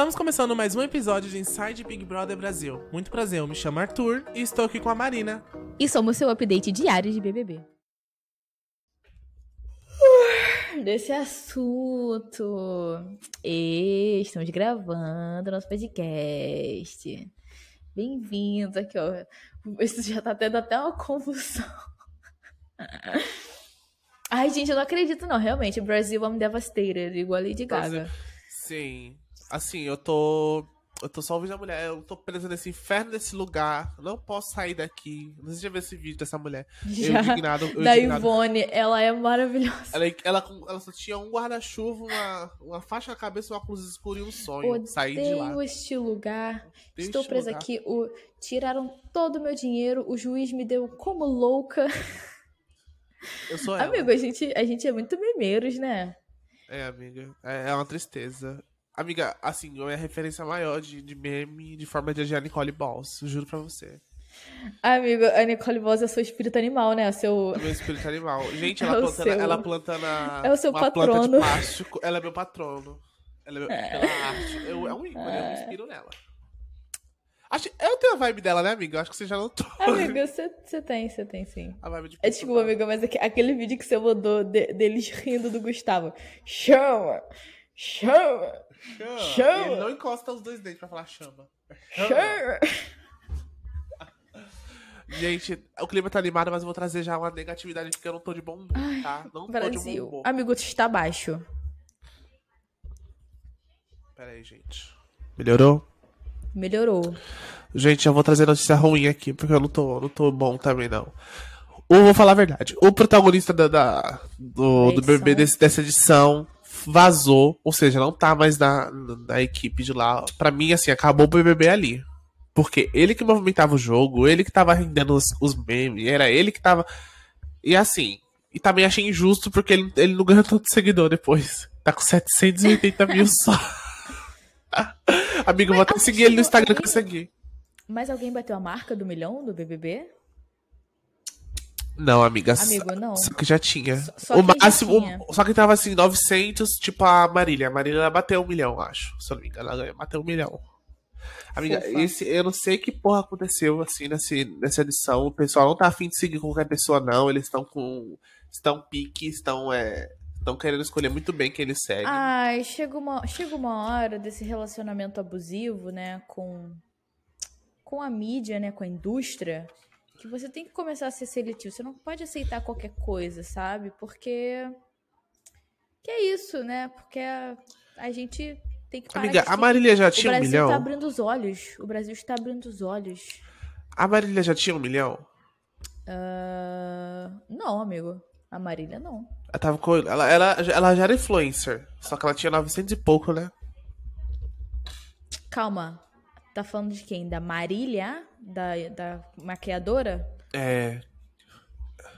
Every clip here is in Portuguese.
Estamos começando mais um episódio de Inside Big Brother Brasil. Muito prazer, eu me chamo Arthur e estou aqui com a Marina. E somos seu update diário de BBB. Desse assunto. E estamos gravando nosso podcast. Bem-vindos aqui, ó. Isso já tá tendo até uma confusão. Ai, gente, eu não acredito, não. Realmente, o Brasil I'm devastated, igual a Lady Gaga. Sim. Assim, eu tô. Eu tô só ouvindo a mulher, eu tô presa nesse inferno desse lugar. Não posso sair daqui. Não sei se já viu esse vídeo dessa mulher. Já. Eu indignado. Eu da indignado. Ivone, ela é maravilhosa. Ela, ela, ela só tinha um guarda-chuva, uma, uma faixa na cabeça, um óculos escuro e um sonho. Sair de lá. Odeio este lugar. Odeio Estou este presa lugar. aqui. O... Tiraram todo o meu dinheiro. O juiz me deu como louca. Eu sou ela. Amigo, a gente, a gente é muito memeiros, né? É, amiga. É, é uma tristeza. Amiga, assim, a minha referência maior de, de meme de forma de adiar Nicole Balls. Juro pra você. Amigo, a Nicole Voz é seu espírito animal, né? Seu... É meu espírito animal. Gente, É ela o plantando, seu- ela plantando a, é o seu uma planta de patrono. plástico. Ela é meu patrono. Ela é meu, pela arte. Eu, é um ícone, eu me inspiro nela. Acho, eu tenho a vibe dela, né, amiga? Eu Acho que você já notou. Amigo, você tem, você tem sim. A vibe de É, desculpa, amiga, mas aque- aquele vídeo que você mandou de- deles rindo do Gustavo. Chama! Chama! Chama. Chama. Ele não encosta os dois dentes pra falar chama. Chama. Gente, o clima tá animado, mas eu vou trazer já uma negatividade porque eu não tô de bom humor, tá? Não tô de bom Brasil. humor. Amigo, tu está baixo. Pera aí, gente. Melhorou? Melhorou. Gente, eu vou trazer notícia ruim aqui, porque eu não tô, não tô bom também, não. Ou vou falar a verdade. O protagonista da, da- do, do BBB edição. desse- dessa edição vazou, ou seja, não tá mais na, na equipe de lá. Pra mim, assim, acabou o BBB ali. Porque ele que movimentava o jogo, ele que tava rendendo os, os memes, era ele que tava. E assim, e também achei injusto porque ele, ele não ganhou tanto seguidor depois. Tá com 780 mil só. Amigo, eu vou até Mas seguir ele no Instagram que eu alguém- segui. Mas alguém bateu a marca do milhão do BBB? Não, amiga. Amigo, não. Só que já tinha. Só- só o máximo. tinha. Só que tava assim, 900, tipo a Marília. A Marília ela bateu um milhão, acho. Se eu não me engano, ela bateu um milhão. Amiga, esse, eu não sei que porra aconteceu assim nesse, nessa edição. O pessoal não tá afim de seguir qualquer pessoa, não. Eles estão com. Estão pique, estão. É, estão querendo escolher muito bem quem eles seguem. Ai, chega uma, chega uma hora desse relacionamento abusivo, né, com, com a mídia, né, com a indústria, que você tem que começar a ser seletivo. Você não pode aceitar qualquer coisa, sabe? Porque. Que é isso, né? Porque a, a gente tem que parar Amiga, a Marília já O tinha um Brasil milhão? tá abrindo os olhos. O Brasil está abrindo os olhos. A Marília já tinha um milhão? Ah, não, amigo. A Marília não. Ela, tava com, ela, ela, ela já era influencer. Só que ela tinha 900 e pouco, né? Calma. Tá falando de quem? Da Marília? Da, da maquiadora? É.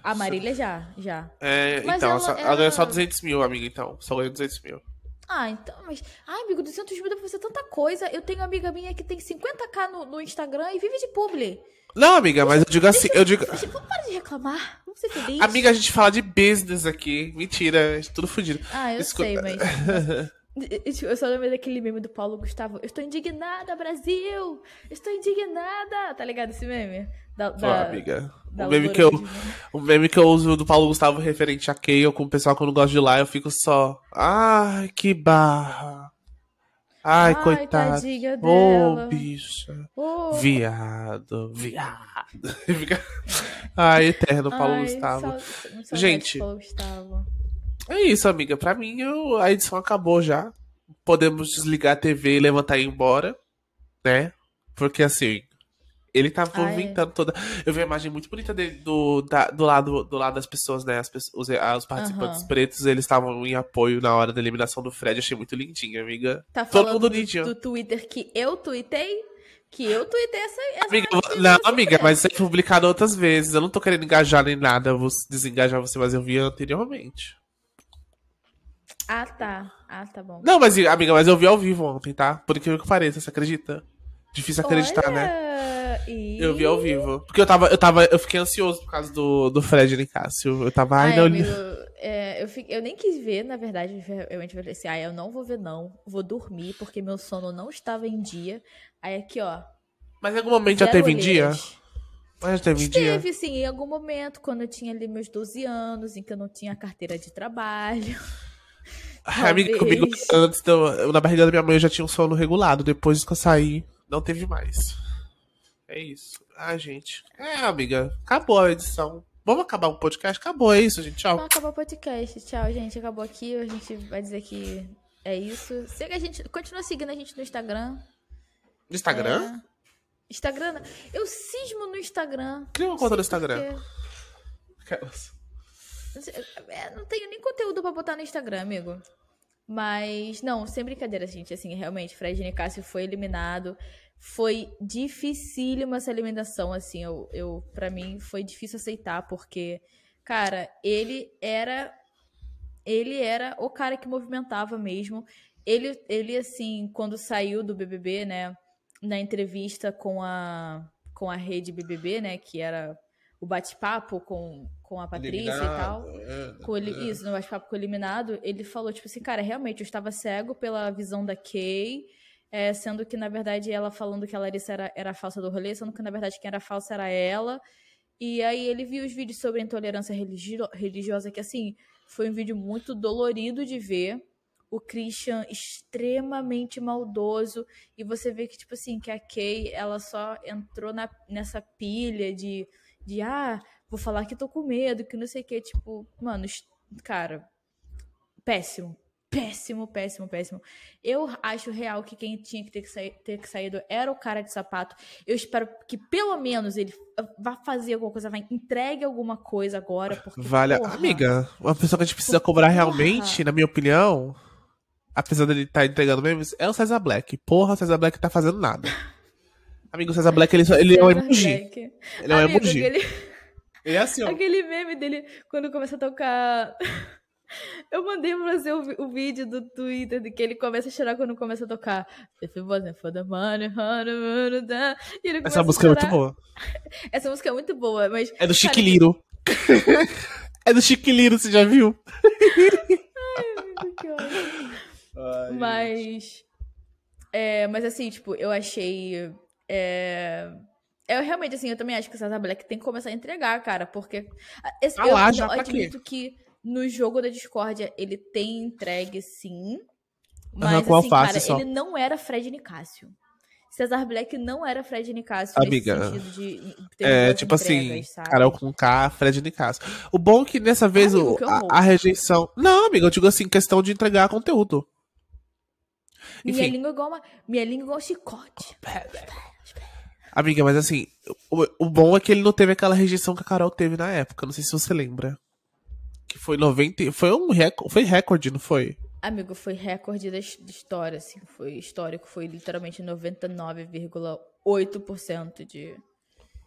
A Marília já, já. É, Mas então, ela, só- ela ganhou só ela- 200 mil, amiga, então. Só ganhou 200 mil. Ah, então, mas. Ai, amigo, 200 mil dá pra fazer tanta coisa. Eu tenho uma amiga minha que tem 50k no, no Instagram e vive de publi. Não, amiga, mas eu digo assim, eu digo... Vamos parar de reclamar. Vamos ser felizes. Amiga, a gente fala de business aqui. Mentira, é tudo fodido. Ah, eu Escuta- sei, mas. Eu só lembrei daquele meme do Paulo Gustavo. Eu estou indignada, Brasil! Estou indignada! Tá ligado esse meme? Da, da- amiga. da O meme, que eu, o meme que eu uso do Paulo Gustavo referente a Kayle com o pessoal que eu não gosto de lá, eu fico só. Ai, que barra. Ai, Ai, coitado. Ô, dela. bicha. Oh, Viado, viado. Ai, eterno Paulo ai, Gustavo. sal- Gente. Paulo Gustavo. É isso, amiga. Pra mim, eu- a edição acabou já. Podemos desligar a TV e levantar e ir embora, né? Porque assim, ele tá Ah, é. toda. Eu vi uma imagem muito bonita dele do, da- do, lado, do lado das pessoas, né? As pessoas, os, ah, os participantes Aham. pretos, eles estavam em apoio na hora da eliminação do Fred. Achei muito lindinho, amiga. Tá Todo falando mundo do, lindinho. do Twitter que eu tuitei? Que eu tuitei essa. essa Amiga, não, amiga, mas isso é publicado outras vezes. Eu não tô querendo engajar nem nada, eu vou desengajar você, mas eu vi anteriormente. Ah, tá. Ah, tá bom. Não, mas, amiga, mas eu vi ao vivo ontem, tá? Por incrível que pareça, você acredita? Difícil acreditar, né? Olha, e- Eu vi ao vivo. Porque eu tava, eu tava, eu fiquei ansioso por causa do, do Fred Nicásio. Eu tava, ai, Ai, não. amigo, é, eu, fiquei, eu nem quis ver, na verdade. Eu falei assim: ah, eu não vou ver, não. Vou dormir, porque meu sono não estava em dia. Aí aqui, ó. Mas em algum momento já teve em dia? Mas já teve em dia? Teve, sim, em algum momento, quando eu tinha ali meus 12 anos, em que eu não tinha carteira de trabalho. Amiga, comigo, antes do, na barriga da minha mãe eu já tinha um sono regulado. Depois que eu saí, não teve mais. É isso. Ah, gente. É, amiga, acabou a edição. Vamos acabar o podcast? Acabou, é isso, gente. Tchau. Acabar o podcast. Tchau, gente. Acabou aqui. A gente vai dizer que é isso. Siga a gente. Continua seguindo a gente no Instagram. No Instagram? É... Instagram. Eu cismo no Instagram. Cria uma conta no Instagram. Porque... É, não tenho nem conteúdo para botar no Instagram, amigo. Mas, não, sem brincadeira, gente. Assim, realmente, Fred Nicásio foi eliminado. Foi dificílima essa eliminação, assim. Eu, eu, pra mim, foi difícil aceitar, porque, cara, ele era. Ele era o cara que movimentava mesmo. Ele, ele assim, quando saiu do BBB, né? Na entrevista com a, com a rede BBB, né? Que era o bate-papo com, com a Patrícia eliminado, e tal. É, com ele, é. Isso, no bate-papo com o eliminado, ele falou, tipo assim, cara, realmente, eu estava cego pela visão da Kay, é, sendo que, na verdade, ela falando que a Larissa era, era a falsa do rolê, sendo que, na verdade, quem era falsa era ela. E aí ele viu os vídeos sobre intolerância religio religiosa, que, assim, foi um vídeo muito dolorido de ver. O Christian extremamente maldoso. E você vê que, tipo assim, que a Kay, ela só entrou na, nessa pilha de de ah, vou falar que tô com medo, que não sei o que. Tipo, mano, cara, péssimo. Péssimo, péssimo, péssimo. Eu acho real que quem tinha que ter que, sair, ter que saído era o cara de sapato. Eu espero que pelo menos ele vá fazer alguma coisa, vai entregue alguma coisa agora. Porque, vale, porra, amiga, uma pessoa que a gente precisa cobrar porra. realmente, na minha opinião, apesar dele estar tá entregando memes, é o César Black. Porra, o César Black tá fazendo nada. Amigo, César Black, ele, ele é um emoji. Black. Ele é um Amigo, emoji. Aquele... Ele é assim, ó. Aquele meme dele, quando começa a tocar... Eu mandei pra você o, o, vídeo do Twitter de que ele começa a chorar quando começa a tocar. Essa música é muito boa. Essa música é muito boa, mas. É do Chiquiliro. é do Chiquiliro, você já viu? Ai, Ai, mas. É, mas assim, tipo, eu achei é... Eu realmente, assim, eu também acho que o César Black tem que começar a entregar, cara, porque esse, ah lá, eu, já eu admito que no jogo da discórdia ele tem entregue sim, mas uhum, assim, cara, só. ele não era Fred Nicásio. Cesar Black não era Fred Nicásio Amiga, de, de é, tipo assim, sabe? Carol com K, Fred Nicásio. O bom é que nessa vez Amigo, o, a, a, rejeição... Não, amiga, eu digo assim, questão de entregar conteúdo. Enfim. Minha língua é igual uma... Minha língua é igual um chicote. Amiga, mas assim, o, o, bom é que ele não teve aquela rejeição que a Carol teve na época. Não sei se você lembra. Que foi 90. Foi um recorde. Foi recorde, não foi? Amigo, foi recorde da, história, assim. Foi histórico. Foi literalmente 99,8% de.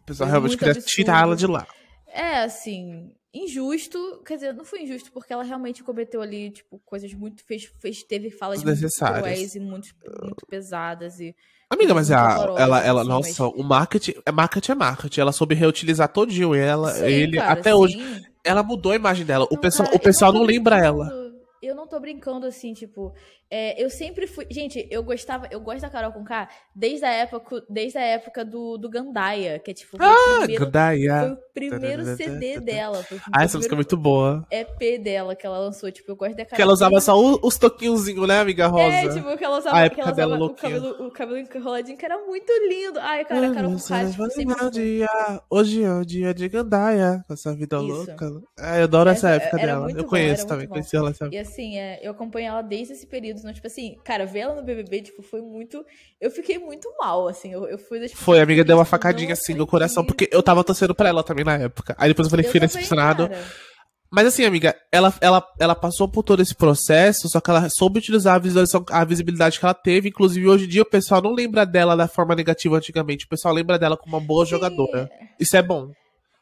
O pessoal realmente queria tirar ela de lá. É, assim, injusto. Quer dizer, não foi injusto, porque ela realmente cometeu ali, tipo, coisas muito. Fez, fez, teve falas muito cruéis e muito, muito pesadas. E Amiga, mas a, ela, ela, assim, nossa, mas... o marketing, é marketing é marketing. Ela soube reutilizar todinho ela, sim, ele, cara, até sim. hoje. Ela mudou a imagem dela. Não, o pessoal, cara, o pessoal não lembra ela. Eu não tô brincando assim, tipo, é, eu sempre fui. Gente, eu gostava, eu gosto da Carol com K desde a época, desde a época do, do Gandaia, que é tipo. Ah, primeiro, Gandaia! Primeiro CD dela. Ah, essa música é muito boa. EP dela que ela lançou, tipo, eu gosto da Carol. Que ela usava só os toquinhos, né, amiga Rosa? É, tipo, que ela usava, a que ela usava o, cabelo, o cabelo enroladinho, que era muito lindo. Ai, cara, a Carol com K, tipo, sempre. Dia, hoje é o dia de Gandaia, com essa vida Isso. louca. É, eu adoro essa, essa época dela. Eu bom, conheço também, conheci ela época. E assim, é, eu acompanho ela desde esse período, então, tipo assim, cara, cara, ver ela no BBB, tipo, foi muito. Eu fiquei muito mal, assim. Eu, eu fui Foi, a amiga deu uma facadinha assim no coração, porque eu tava torcendo pra ela também na época. Aí depois eu falei, fui decepcionado. Mas assim, amiga, ela, ela, ela passou por todo esse processo, só que ela soube utilizar a, a visibilidade que ela teve. Inclusive, hoje em dia, o pessoal não lembra dela da forma negativa antigamente. O pessoal lembra dela como uma boa Sim. jogadora. Isso é bom.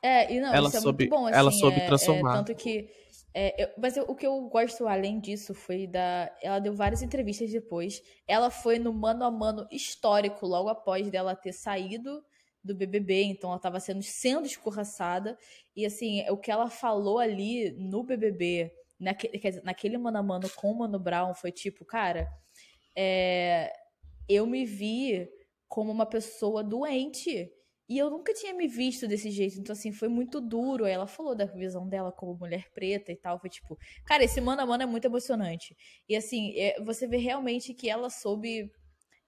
É, e não, ela isso soube, é muito bom, assim, Ela soube é, transformar. É, tanto que é, eu, mas eu, o que eu gosto além disso foi da. Ela deu várias entrevistas depois. Ela foi no mano a mano histórico logo após dela ter saído do BBB, então ela estava sendo, sendo escorraçada. E assim, o que ela falou ali no BBB naquele, dizer, naquele mano a mano com o Mano Brown foi tipo, cara, é, eu me vi como uma pessoa doente. E eu nunca tinha me visto desse jeito. Então, assim, foi muito duro. Aí ela falou da visão dela como mulher preta e tal. Foi tipo, cara, esse mano a mano é muito emocionante. E assim, é, você vê realmente que ela soube.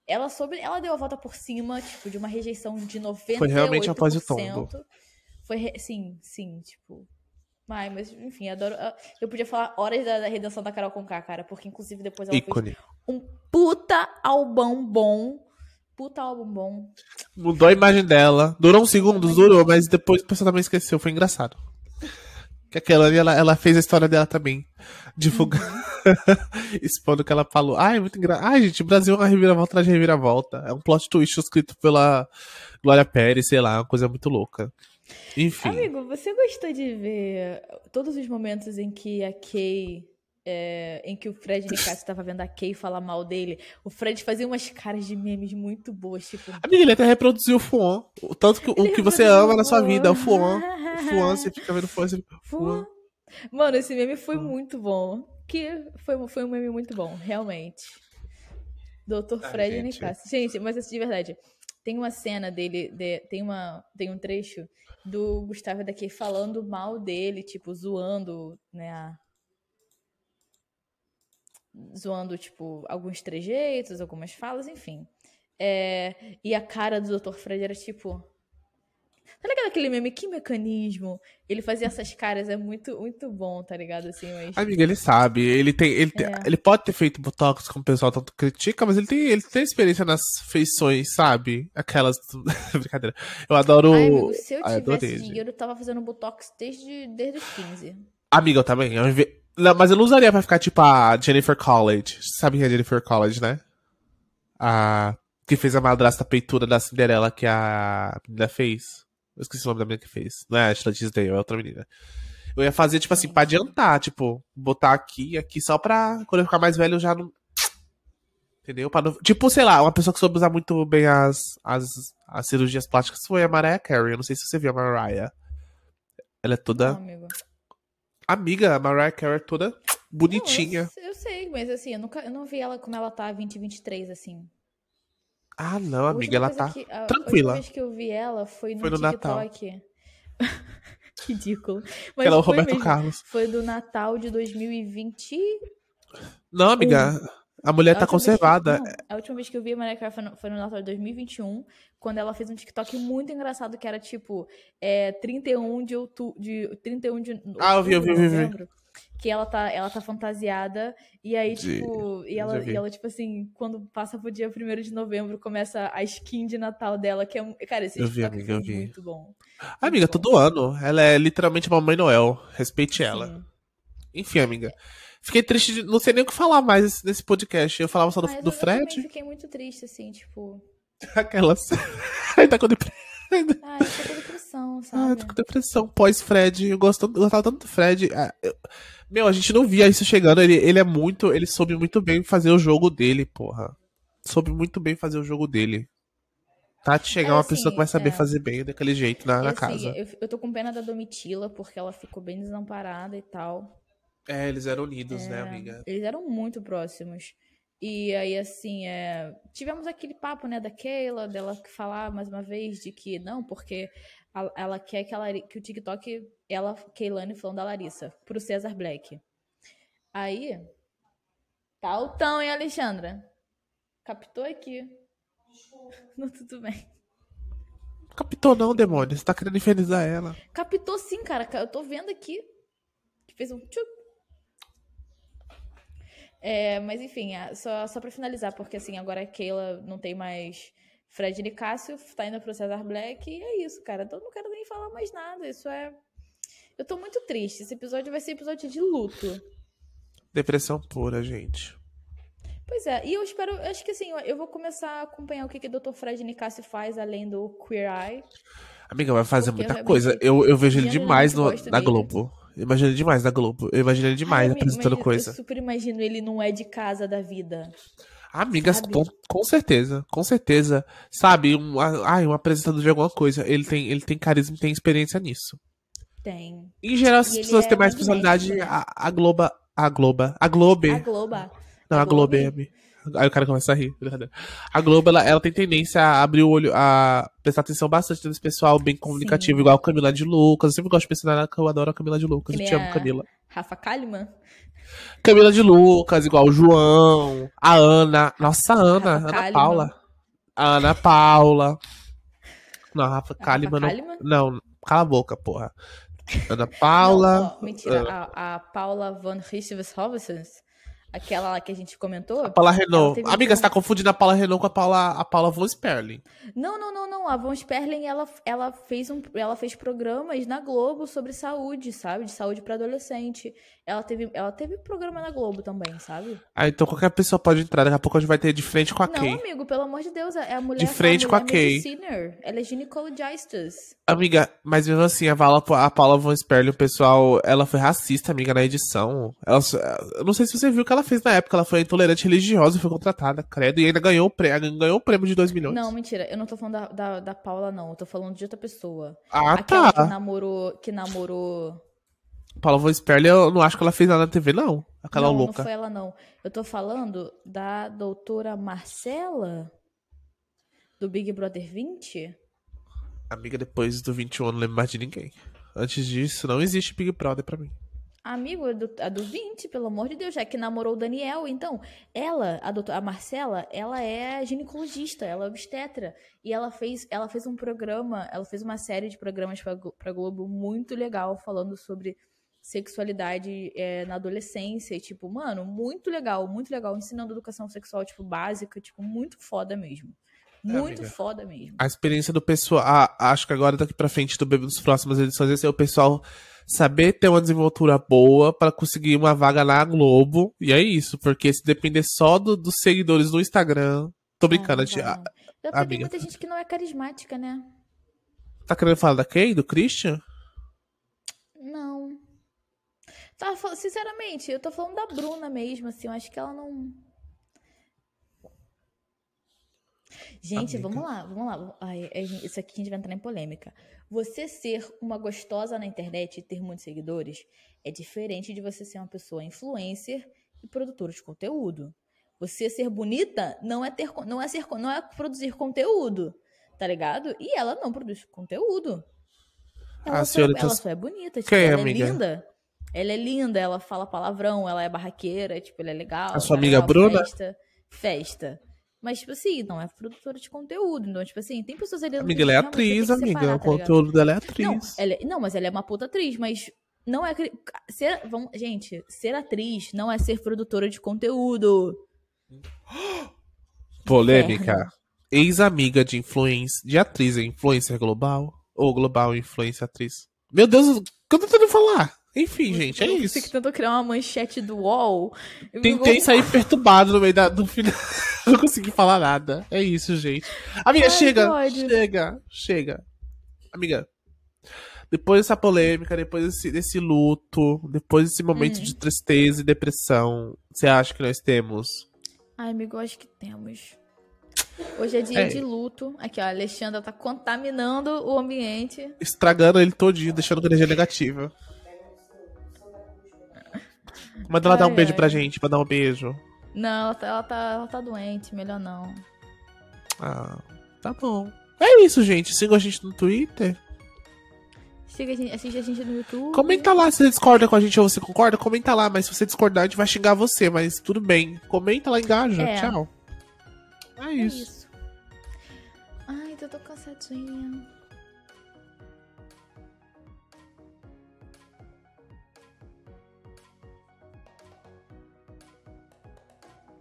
Ela soube. Ela deu a volta por cima, tipo, de uma rejeição de 98%. Foi realmente após o tombo. Foi, sim, sim, tipo. Ai, mas enfim, adoro. Eu podia falar horas da, da redenção da Carol Conká, cara, porque inclusive depois ela Ícone. fez um puta albão bom. Puta álbum bom. Mudou a imagem dela. Durou uns segundos, durou, mas depois o pessoal também esqueceu. Foi engraçado. Que aquela ali, ela, ela fez a história dela também. Divulgando. Uhum. expondo que ela falou. Ai, muito engraçado. Ai, gente, o Brasil é uma reviravolta atrás de reviravolta. É um plot twist escrito pela Glória Pérez, sei lá, uma coisa muito louca. Enfim. Amigo, você gostou de ver todos os momentos em que a Kay. É, em que o Fred Nicásio estava vendo a Kay falar mal dele, o Fred fazia umas caras de memes muito boas, tipo... Amiga, ele até reproduziu o Fuon. O tanto que o que você ama na sua vida, é o Fuon. O Fuon, você fica vendo Fuon, você... Fuon. Mano, esse meme foi muito bom. Que foi, foi um meme muito bom, realmente. Doutor Fred gente. Nicásio. Gente, mas assim, de verdade, tem uma cena dele, de, tem, uma, tem um trecho do Gustavo daqui falando mal dele, tipo, zoando, né, a... zoando, tipo, alguns trejeitos, algumas falas, enfim. É... E a cara do Dr. Fred era tipo, Tá ligado aquele meme? Que mecanismo? Ele fazia essas caras, é muito, muito bom, tá ligado? Assim, mas... Amiga, ele sabe. Ele tem. Ele, tem, é. ele pode ter feito Botox como o pessoal tanto critica, mas ele tem, ele tem experiência nas feições, sabe? Aquelas. Brincadeira. Eu adoro. Ai, amigo, se eu tivesse adorei, dinheiro, eu tava fazendo Botox desde, desde os 15. Amiga, eu também. Eu não, mas eu não usaria pra ficar tipo a Jennifer College. Sabe quem é a Jennifer College, né? A. Que fez a madrasta peitura da Cinderela que a menina fez. Eu esqueci o nome da menina que fez. Não é a Ashley Tisdale, é outra menina. Eu ia fazer, tipo assim, pra adiantar, tipo, botar aqui e aqui só pra quando eu ficar mais velho eu já não. Entendeu? Não... Tipo, sei lá, uma pessoa que soube usar muito bem as, as, as cirurgias plásticas foi a Mariah Carey. Eu não sei se você viu a Mariah. Ela é toda. Não, amigo. Amiga, a Mariah Carey é toda bonitinha. Não, eu, eu, sei, mas assim, eu, nunca, eu não vi ela como ela tá 2023, assim. Ah, não, amiga, ela tá que, a, tranquila. A vez que eu vi ela foi no, foi no TikTok. Ridículo. Mas ela é o Roberto mesmo. Carlos. Foi do Natal de 2020. Não, amiga. A mulher a tá conservada. Que, não, a última vez que eu vi a Mariah Carey foi no, foi no Natal de 2021, quando ela fez um TikTok muito engraçado que era tipo é, 31 de outubro. De, 31 de ah, eu vi, eu vi, eu vi. Que ela tá, ela tá fantasiada, e aí, de... tipo, e ela, e ela, tipo assim, quando passa pro dia 1 de novembro, começa a skin de Natal dela, que é, cara, esse eu vi, amiga, eu vi. muito bom. Muito amiga, bom. todo ano, ela é literalmente Mamãe Noel, respeite Sim. ela. Enfim, amiga, fiquei triste, de, não sei nem o que falar mais nesse podcast, eu falava só do, ah, do Fred. Eu fiquei muito triste, assim, tipo... Aquelas... aí tá com depressão. Ah, eu tô com depressão, sabe? Ah, tô com depressão pós-Fred. Eu, gosto, eu gostava tanto do Fred. Ah, eu... Meu, a gente não via isso chegando. Ele, ele é muito. Ele soube muito bem fazer o jogo dele, porra. Soube muito bem fazer o jogo dele. Tá de chegar é, uma assim, pessoa que vai saber é... fazer bem daquele jeito na, na assim, casa. Eu, eu tô com pena da Domitila, porque ela ficou bem desamparada e tal. É, eles eram unidos, né, é, né, amiga? Eles eram muito próximos. E aí, assim, é... tivemos aquele papo, né, da Keila, dela falar mais uma vez de que não, porque ela quer que, ela, que o TikTok, ela, Keilane, falando da Larissa, pro Cesar Black. Aí, tá o tão, hein, Alexandra? Captou aqui. Não, tudo bem. Captou não, demônio. Você tá querendo infernizar ela. Captou sim, cara. Eu tô vendo aqui. Que fez um tchup. É, mas enfim, só, só pra finalizar, porque assim, agora a Keila não tem mais Fred Nicásio, tá indo pro Cesar Black, e é isso, cara. Então eu não quero nem falar mais nada. Isso é. Eu tô muito triste. Esse episódio vai ser episódio de luto. Depressão pura, gente. Pois é, e eu espero, eu acho que assim, eu vou começar a acompanhar o que, que o Dr. Fred Nicásio faz além do Queer Eye. Amiga, vai fazer muita coisa. Eu, eu vejo ele demais no, na Globo. Eu imagino ele demais na Globo. Eu imagino ele demais Ai, apresentando coisa. Eu super imagino ele não é de casa da vida. Amigas, com, com, certeza, com certeza. Sabe, um, ai, um apresentador de alguma coisa. Ele tem, ele tem carisma e tem experiência nisso. Tem. Em geral, as E pessoas é têm mais personalidade. né? A, a Globo. A Globo. A Globo. A Globo. Não, a a Globo. Globo? É- Aí o cara começa a rir. brincadeira. A Globo, ela, ela tem tendência a abrir o olho, a prestar atenção bastante nesse pessoal bem comunicativo, Sim. igual a Camila de Lucas. Eu sempre gosto de pensar nela, que eu adoro a Camila de Lucas. Que Eu te amo, a- Camila. Rafa Kalimann. Camila de Lucas, igual o João, a Ana. Nossa, a Ana, Rafa Ana Kalimann. Paula. A Ana Paula. Não, a Rafa A Kalimann Rafa não. Kalimann? Não, cala a boca, porra. Ana Paula. Não, ó, mentira. A, a Paula von Richthofen, aquela lá que a gente comentou. A Paula Renault. Amiga, um- você tá confundindo a Paula Renault com a Paula, a Paula Von Sperling. Não, não, não, não. A Von Sperling, ela, ela, fez um, ela fez programas na Globo sobre saúde, sabe? De saúde para adolescente. Ela teve, ela teve programa na Globo também, sabe? Ah, então qualquer pessoa pode entrar. Daqui a pouco a gente vai ter de frente com a Não, Kay. amigo, pelo amor de Deus, é a mulher. De frente a com a mulher Kay. mediciner. Ela é ginecologista. Amiga, mas mesmo assim, a Paula, a Paula Von Sperling, o pessoal, ela foi racista, amiga, na edição. Ela, eu não sei se você viu que ela fez na época. Ela foi intolerante religiosa e foi contratada, credo. E ainda ganhou o prêmio, ganhou o prêmio de 2 milhões. Não, mentira. Eu não tô falando da, da, da Paula, não. Eu tô falando de outra pessoa. ah, Aquela tá. que namorou. Que namorou. Paula Von Sperling, eu não acho que ela fez nada na TV, não. Aquela não, louca. não foi ela, não. Eu tô falando da doutora Marcela? Do Big Brother 20? Amiga, depois do 21 eu não lembro mais de ninguém. Antes disso, não existe Big Brother pra mim. Amigo, é do, a do 20, pelo amor de Deus, já que namorou o Daniel. Então, ela, a, doutora, a Marcela, ela é ginecologista, ela é obstetra. E ela fez, ela fez um programa, ela fez uma série de programas pra Globo muito legal, falando sobre sexualidade é, na adolescência. E, tipo, mano, muito legal, muito legal. Ensinando educação sexual, tipo, básica, tipo, muito foda mesmo. Muito amiga. foda mesmo. A experiência do pessoal. ah, acho que agora daqui pra frente, do Bebê nas próximas edições, esse é o pessoal saber ter uma desenvoltura boa pra conseguir uma vaga na Globo. E é isso, porque se depender só do- dos seguidores no Instagram. Tô brincando, Ah, tia. É amiga. tem muita gente que não é carismática, né? Tá querendo falar da Kay, do Christian? Não. Tá, sinceramente, eu tô falando da Bruna mesmo, assim, eu acho que ela não. Gente, Amiga. vamos lá, vamos lá. Ai, é, isso aqui a gente vai entrar em polêmica. Você ser uma gostosa na internet e ter muitos seguidores é diferente de você ser uma pessoa influencer e produtora de conteúdo. Você ser bonita não é ter, não é ser, não é produzir conteúdo, tá ligado? E ela não produz conteúdo. Ela, A só, senhorita- ela só é bonita, tipo, Quem é, ela amiga? é linda. Ela é linda, ela fala palavrão, ela é barraqueira, tipo, ela é legal. A sua ela é amiga legal, Bruna? Festa, festa. Mas, tipo assim, não é produtora de conteúdo. Então, tipo assim, tem pessoas ali... Amiga, ela é atriz, amiga. separar, o tá conteúdo dela é Não, atriz. ela é- não, mas ela é uma puta atriz, mas não é. Ser, vamos, gente, ser atriz não é ser produtora de conteúdo. Polêmica. inferno. Ex-amiga de influência, de atriz, é influencer global? Ou global influência atriz? Meu Deus, o que eu tô tentando falar? Enfim, gente, é isso. tentou criar uma manchete do UOL. Tentei vou- sair perturbado no meio da, do final. Não consegui falar nada. É isso, gente. Amiga, Ai, chega. Chega. Chega. Amiga. Depois dessa polêmica, depois desse, desse luto, depois desse momento Hum. de tristeza e depressão, você acha que nós temos? Ai, amigo, acho que temos. Hoje é dia É. de luto. Aqui, ó, a Alexandra tá contaminando o ambiente. Estragando ele todinho, deixando com energia negativa. Manda ela dar um Ai, beijo ai. pra gente, pra dar um beijo. Não, ela tá, ela tá, ela tá doente, melhor não. Ah, tá bom. É isso, gente. Sigam a gente no Twitter. Siga a gente, assiste a gente no YouTube. Comenta lá se você discorda com a gente ou você concorda. Comenta lá, mas se você discordar, a gente vai xingar você, mas tudo bem. Comenta lá, engaja. É. Tchau. É É isso. isso. Ai, tô tão cansadinha.